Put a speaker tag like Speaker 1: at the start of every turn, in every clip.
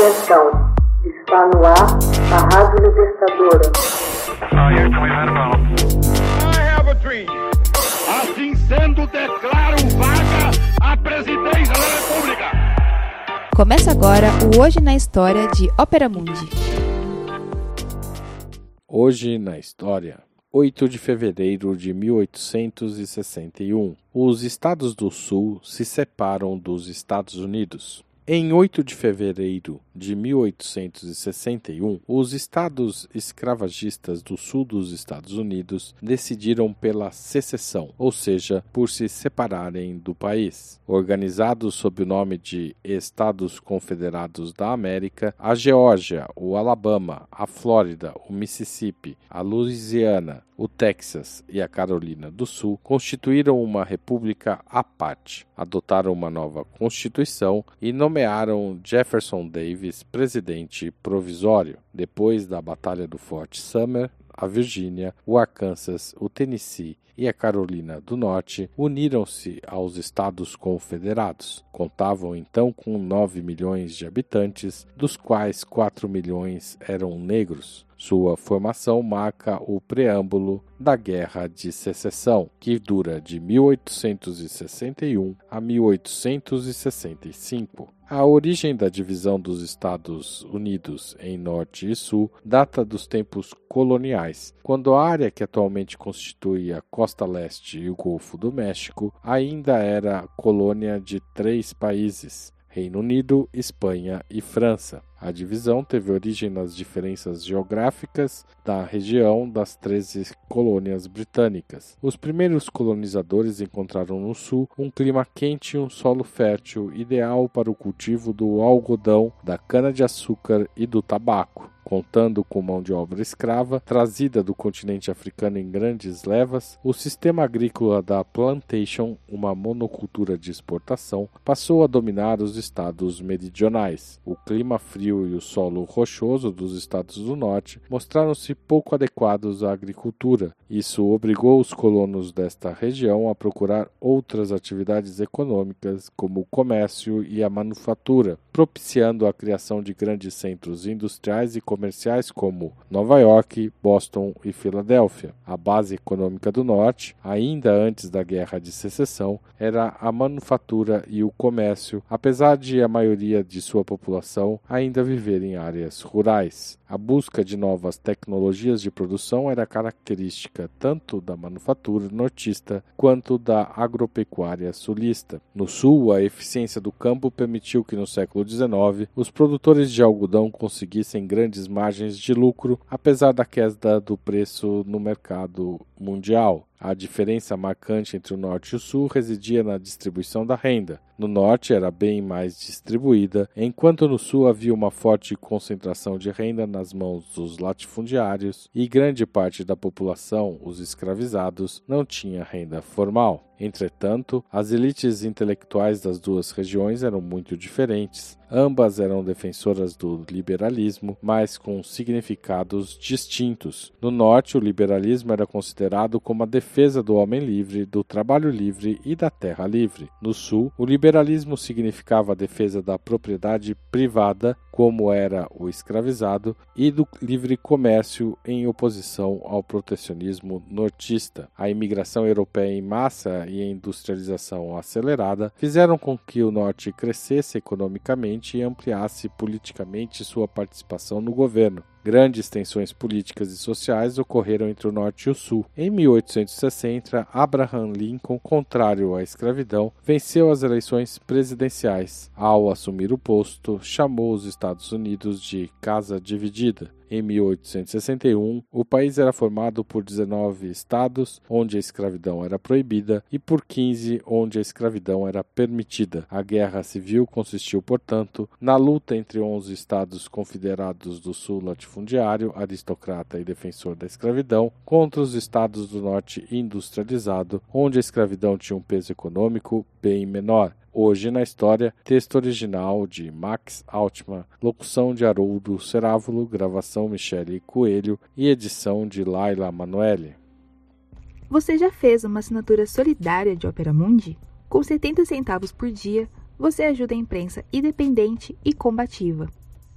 Speaker 1: Atenção, está no ar a Rádio Libertadora.
Speaker 2: Assim sendo, declaro vaga a presidência da República.
Speaker 3: Começa agora o Hoje na História de Ópera Mundi.
Speaker 4: Hoje na História. 8 de fevereiro de 1861. Os Estados do Sul se separam dos Estados Unidos. Em 8 de fevereiro de 1861, os estados escravagistas do sul dos Estados Unidos decidiram pela secessão, ou seja, por se separarem do país. Organizados sob o nome de Estados Confederados da América, a Geórgia, o Alabama, a Flórida, o Mississippi, a Louisiana, o Texas e a Carolina do Sul constituíram uma república à parte, adotaram uma nova constituição e nomearam Jefferson Davis presidente provisório. Depois da Batalha do Fort Summer, a Virgínia, o Arkansas, o Tennessee e a Carolina do Norte uniram-se aos Estados Confederados. Contavam então com 9 milhões de habitantes, dos quais 4 milhões eram negros. Sua formação marca o preâmbulo da Guerra de Secessão, que dura de 1861 a 1865. A origem da divisão dos Estados Unidos em Norte e Sul data dos tempos coloniais, quando a área que atualmente constitui a costa leste e o Golfo do México ainda era colônia de três países: Reino Unido, Espanha e França. A divisão teve origem nas diferenças geográficas da região das 13 colônias britânicas. Os primeiros colonizadores encontraram no sul um clima quente e um solo fértil ideal para o cultivo do algodão, da cana-de-açúcar e do tabaco contando com mão de obra escrava trazida do continente africano em grandes levas, o sistema agrícola da plantation, uma monocultura de exportação, passou a dominar os estados meridionais. O clima frio e o solo rochoso dos estados do norte mostraram-se pouco adequados à agricultura. Isso obrigou os colonos desta região a procurar outras atividades econômicas, como o comércio e a manufatura, propiciando a criação de grandes centros industriais e comerciais como Nova York, Boston e Filadélfia. A base econômica do Norte, ainda antes da Guerra de Secessão, era a manufatura e o comércio, apesar de a maioria de sua população ainda viver em áreas rurais. A busca de novas tecnologias de produção era característica tanto da manufatura nortista quanto da agropecuária sulista. No sul, a eficiência do campo permitiu que no século XIX os produtores de algodão conseguissem grandes margens de lucro, apesar da queda do preço no mercado mundial. A diferença marcante entre o norte e o sul residia na distribuição da renda. No norte era bem mais distribuída, enquanto no sul havia uma forte concentração de renda nas mãos dos latifundiários e grande parte da população, os escravizados, não tinha renda formal. Entretanto, as elites intelectuais das duas regiões eram muito diferentes. Ambas eram defensoras do liberalismo, mas com significados distintos. No norte, o liberalismo era considerado como a defesa do homem livre, do trabalho livre e da terra livre. No sul, o liberalismo significava a defesa da propriedade privada, como era o escravizado, e do livre comércio em oposição ao protecionismo nortista. A imigração europeia em massa e a industrialização acelerada fizeram com que o norte crescesse economicamente e ampliasse politicamente sua participação no governo. Grandes tensões políticas e sociais ocorreram entre o Norte e o Sul. Em 1860, Abraham Lincoln, contrário à escravidão, venceu as eleições presidenciais. Ao assumir o posto, chamou os Estados Unidos de Casa Dividida. Em 1861, o país era formado por 19 estados, onde a escravidão era proibida, e por 15, onde a escravidão era permitida. A guerra civil consistiu, portanto, na luta entre 11 estados confederados do sul latifundiário, aristocrata e defensor da escravidão, contra os estados do norte industrializado, onde a escravidão tinha um peso econômico bem menor. Hoje na História, texto original de Max Altman, locução de Haroldo Cerávulo, gravação Michele Coelho e edição de Laila Manoeli.
Speaker 3: Você já fez uma assinatura solidária de Opera Mundi? Com 70 centavos por dia, você ajuda a imprensa independente e combativa.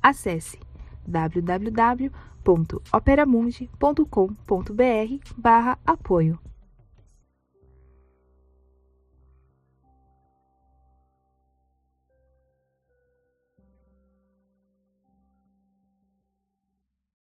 Speaker 3: Acesse www.operamundi.com.br/apoio.